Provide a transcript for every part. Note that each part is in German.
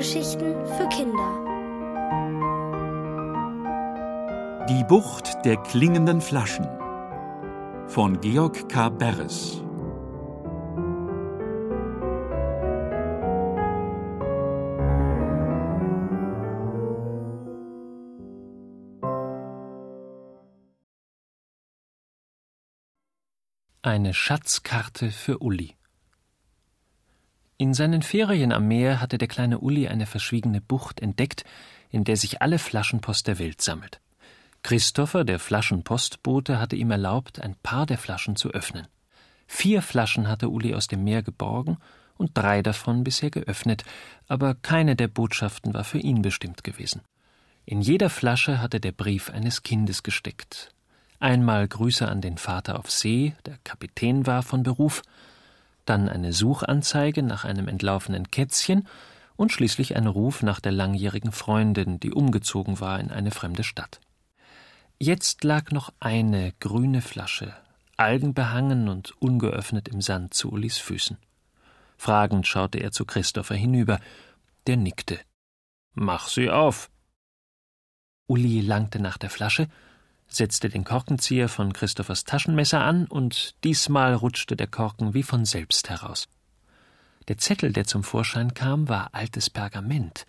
Hörgeschichten für Kinder. Die Bucht der klingenden Flaschen von Georg K. Beres. Eine Schatzkarte für Uli. In seinen Ferien am Meer hatte der kleine Uli eine verschwiegene Bucht entdeckt, in der sich alle Flaschenpost der Welt sammelt. Christopher, der Flaschenpostbote, hatte ihm erlaubt, ein paar der Flaschen zu öffnen. Vier Flaschen hatte Uli aus dem Meer geborgen und drei davon bisher geöffnet, aber keine der Botschaften war für ihn bestimmt gewesen. In jeder Flasche hatte der Brief eines Kindes gesteckt. Einmal Grüße an den Vater auf See, der Kapitän war von Beruf, dann eine Suchanzeige nach einem entlaufenen Kätzchen und schließlich ein Ruf nach der langjährigen Freundin, die umgezogen war in eine fremde Stadt. Jetzt lag noch eine grüne Flasche, algenbehangen und ungeöffnet im Sand zu Ulis Füßen. Fragend schaute er zu Christopher hinüber. Der nickte. Mach sie auf. Uli langte nach der Flasche setzte den Korkenzieher von Christophers Taschenmesser an, und diesmal rutschte der Korken wie von selbst heraus. Der Zettel, der zum Vorschein kam, war altes Pergament,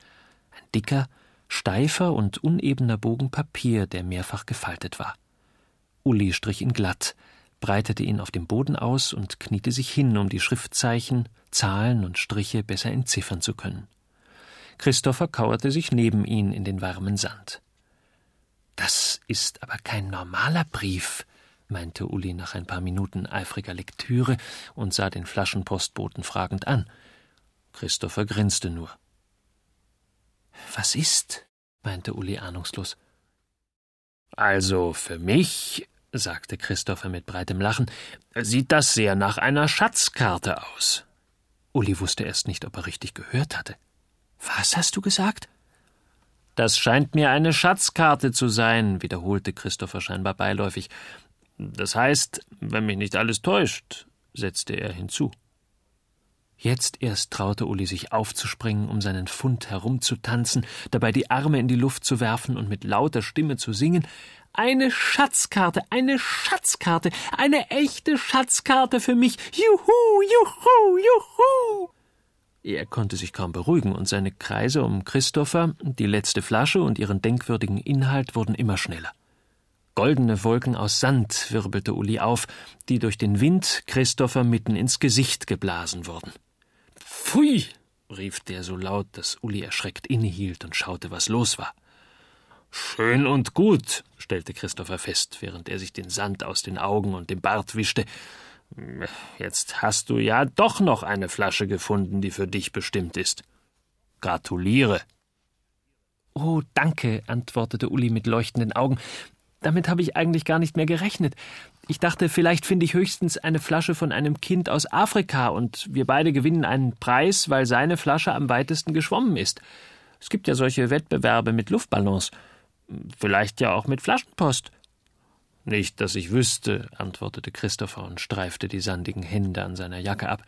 ein dicker, steifer und unebener Bogen Papier, der mehrfach gefaltet war. Uli strich ihn glatt, breitete ihn auf dem Boden aus und kniete sich hin, um die Schriftzeichen, Zahlen und Striche besser entziffern zu können. Christopher kauerte sich neben ihn in den warmen Sand. Das ist aber kein normaler Brief, meinte Uli nach ein paar Minuten eifriger Lektüre und sah den Flaschenpostboten fragend an. Christopher grinste nur. Was ist? meinte Uli ahnungslos. Also für mich, sagte Christopher mit breitem Lachen, sieht das sehr nach einer Schatzkarte aus. Uli wusste erst nicht, ob er richtig gehört hatte. Was hast du gesagt? Das scheint mir eine Schatzkarte zu sein, wiederholte Christopher scheinbar beiläufig. Das heißt, wenn mich nicht alles täuscht, setzte er hinzu. Jetzt erst traute Uli sich aufzuspringen, um seinen Fund herumzutanzen, dabei die Arme in die Luft zu werfen und mit lauter Stimme zu singen Eine Schatzkarte, eine Schatzkarte, eine echte Schatzkarte für mich. Juhu, juhu, juhu. Er konnte sich kaum beruhigen, und seine Kreise um Christopher, die letzte Flasche und ihren denkwürdigen Inhalt wurden immer schneller. Goldene Wolken aus Sand wirbelte Uli auf, die durch den Wind Christopher mitten ins Gesicht geblasen wurden. Pfui! rief der so laut, dass Uli erschreckt innehielt und schaute, was los war. Schön und gut, stellte Christopher fest, während er sich den Sand aus den Augen und dem Bart wischte. Jetzt hast du ja doch noch eine Flasche gefunden, die für dich bestimmt ist. Gratuliere. Oh, danke, antwortete Uli mit leuchtenden Augen. Damit habe ich eigentlich gar nicht mehr gerechnet. Ich dachte, vielleicht finde ich höchstens eine Flasche von einem Kind aus Afrika und wir beide gewinnen einen Preis, weil seine Flasche am weitesten geschwommen ist. Es gibt ja solche Wettbewerbe mit Luftballons. Vielleicht ja auch mit Flaschenpost. Nicht, dass ich wüsste, antwortete Christopher und streifte die sandigen Hände an seiner Jacke ab.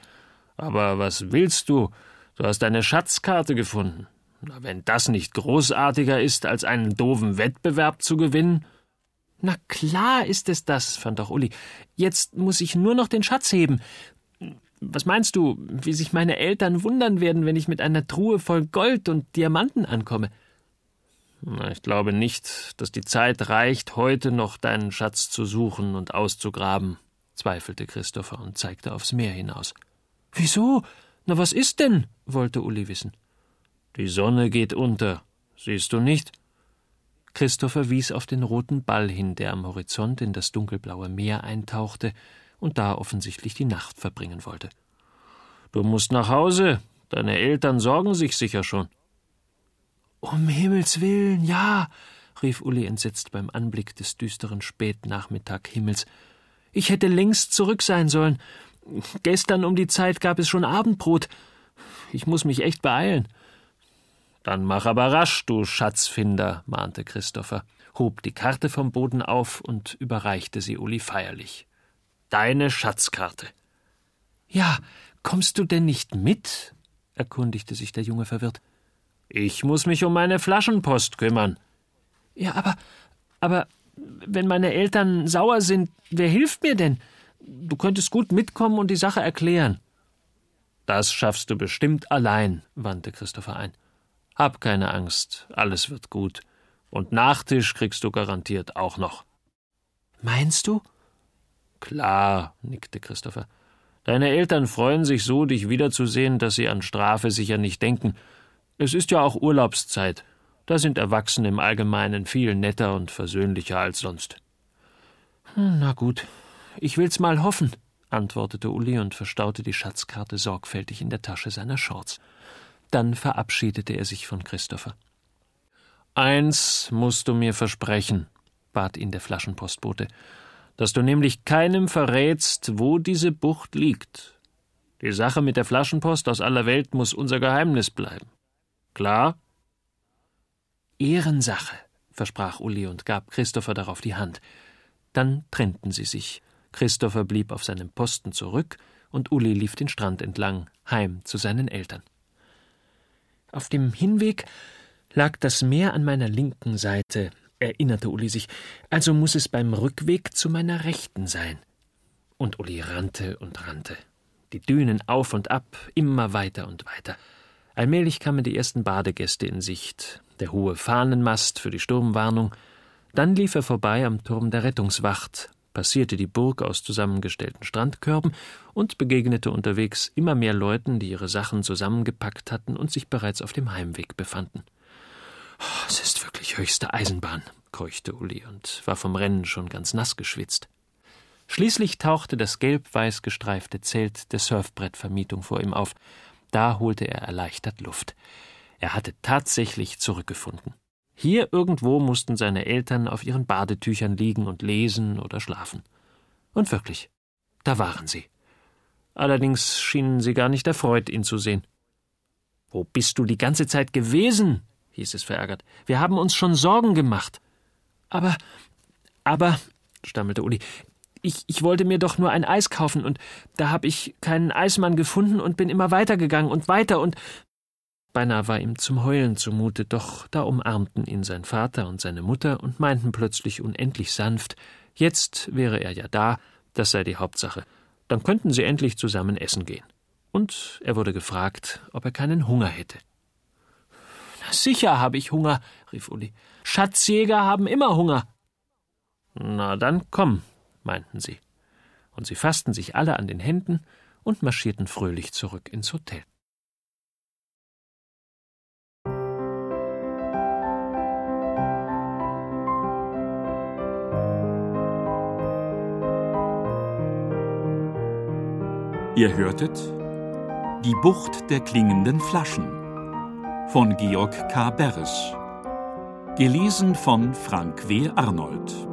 Aber was willst du? Du hast eine Schatzkarte gefunden. Na, wenn das nicht großartiger ist, als einen doofen Wettbewerb zu gewinnen? Na klar ist es das, fand auch Uli. Jetzt muss ich nur noch den Schatz heben. Was meinst du, wie sich meine Eltern wundern werden, wenn ich mit einer Truhe voll Gold und Diamanten ankomme? Ich glaube nicht, dass die Zeit reicht, heute noch deinen Schatz zu suchen und auszugraben, zweifelte Christopher und zeigte aufs Meer hinaus. Wieso? Na, was ist denn? wollte Uli wissen. Die Sonne geht unter. Siehst du nicht? Christopher wies auf den roten Ball hin, der am Horizont in das dunkelblaue Meer eintauchte und da offensichtlich die Nacht verbringen wollte. Du musst nach Hause. Deine Eltern sorgen sich sicher schon. Um Himmels willen, ja, rief Uli entsetzt beim Anblick des düsteren Spätnachmittaghimmels. Ich hätte längst zurück sein sollen. Gestern um die Zeit gab es schon Abendbrot. Ich muss mich echt beeilen. Dann mach aber rasch, du Schatzfinder, mahnte Christopher, hob die Karte vom Boden auf und überreichte sie Uli feierlich. Deine Schatzkarte. Ja, kommst du denn nicht mit? erkundigte sich der Junge verwirrt. Ich muss mich um meine Flaschenpost kümmern. Ja, aber, aber, wenn meine Eltern sauer sind, wer hilft mir denn? Du könntest gut mitkommen und die Sache erklären. Das schaffst du bestimmt allein, wandte Christopher ein. Hab keine Angst, alles wird gut. Und Nachtisch kriegst du garantiert auch noch. Meinst du? Klar, nickte Christopher. Deine Eltern freuen sich so, dich wiederzusehen, dass sie an Strafe sicher nicht denken. Es ist ja auch Urlaubszeit. Da sind Erwachsene im Allgemeinen viel netter und versöhnlicher als sonst. Hm, na gut, ich will's mal hoffen, antwortete Uli und verstaute die Schatzkarte sorgfältig in der Tasche seiner Shorts. Dann verabschiedete er sich von Christopher. Eins musst du mir versprechen, bat ihn der Flaschenpostbote, dass du nämlich keinem verrätst, wo diese Bucht liegt. Die Sache mit der Flaschenpost aus aller Welt muss unser Geheimnis bleiben. Klar? Ehrensache, versprach Uli und gab Christopher darauf die Hand. Dann trennten sie sich. Christopher blieb auf seinem Posten zurück und Uli lief den Strand entlang, heim zu seinen Eltern. Auf dem Hinweg lag das Meer an meiner linken Seite, erinnerte Uli sich, also muss es beim Rückweg zu meiner rechten sein. Und Uli rannte und rannte. Die Dünen auf und ab, immer weiter und weiter. Allmählich kamen die ersten Badegäste in Sicht, der hohe Fahnenmast für die Sturmwarnung. Dann lief er vorbei am Turm der Rettungswacht, passierte die Burg aus zusammengestellten Strandkörben und begegnete unterwegs immer mehr Leuten, die ihre Sachen zusammengepackt hatten und sich bereits auf dem Heimweg befanden. Oh, es ist wirklich höchste Eisenbahn, keuchte Uli und war vom Rennen schon ganz nass geschwitzt. Schließlich tauchte das gelb-weiß gestreifte Zelt der Surfbrettvermietung vor ihm auf. Da holte er erleichtert Luft. Er hatte tatsächlich zurückgefunden. Hier irgendwo mussten seine Eltern auf ihren Badetüchern liegen und lesen oder schlafen. Und wirklich, da waren sie. Allerdings schienen sie gar nicht erfreut, ihn zu sehen. Wo bist du die ganze Zeit gewesen? hieß es verärgert. Wir haben uns schon Sorgen gemacht. Aber, aber, stammelte Uli, ich, ich wollte mir doch nur ein Eis kaufen und da hab ich keinen Eismann gefunden und bin immer weitergegangen und weiter und. Beinahe war ihm zum Heulen zumute, doch da umarmten ihn sein Vater und seine Mutter und meinten plötzlich unendlich sanft, jetzt wäre er ja da, das sei die Hauptsache. Dann könnten sie endlich zusammen essen gehen. Und er wurde gefragt, ob er keinen Hunger hätte. Sicher habe ich Hunger, rief Uli. Schatzjäger haben immer Hunger. Na dann komm, meinten sie. Und sie fassten sich alle an den Händen und marschierten fröhlich zurück ins Hotel. Ihr hörtet Die Bucht der klingenden Flaschen von Georg K. Beres. Gelesen von Frank W. Arnold.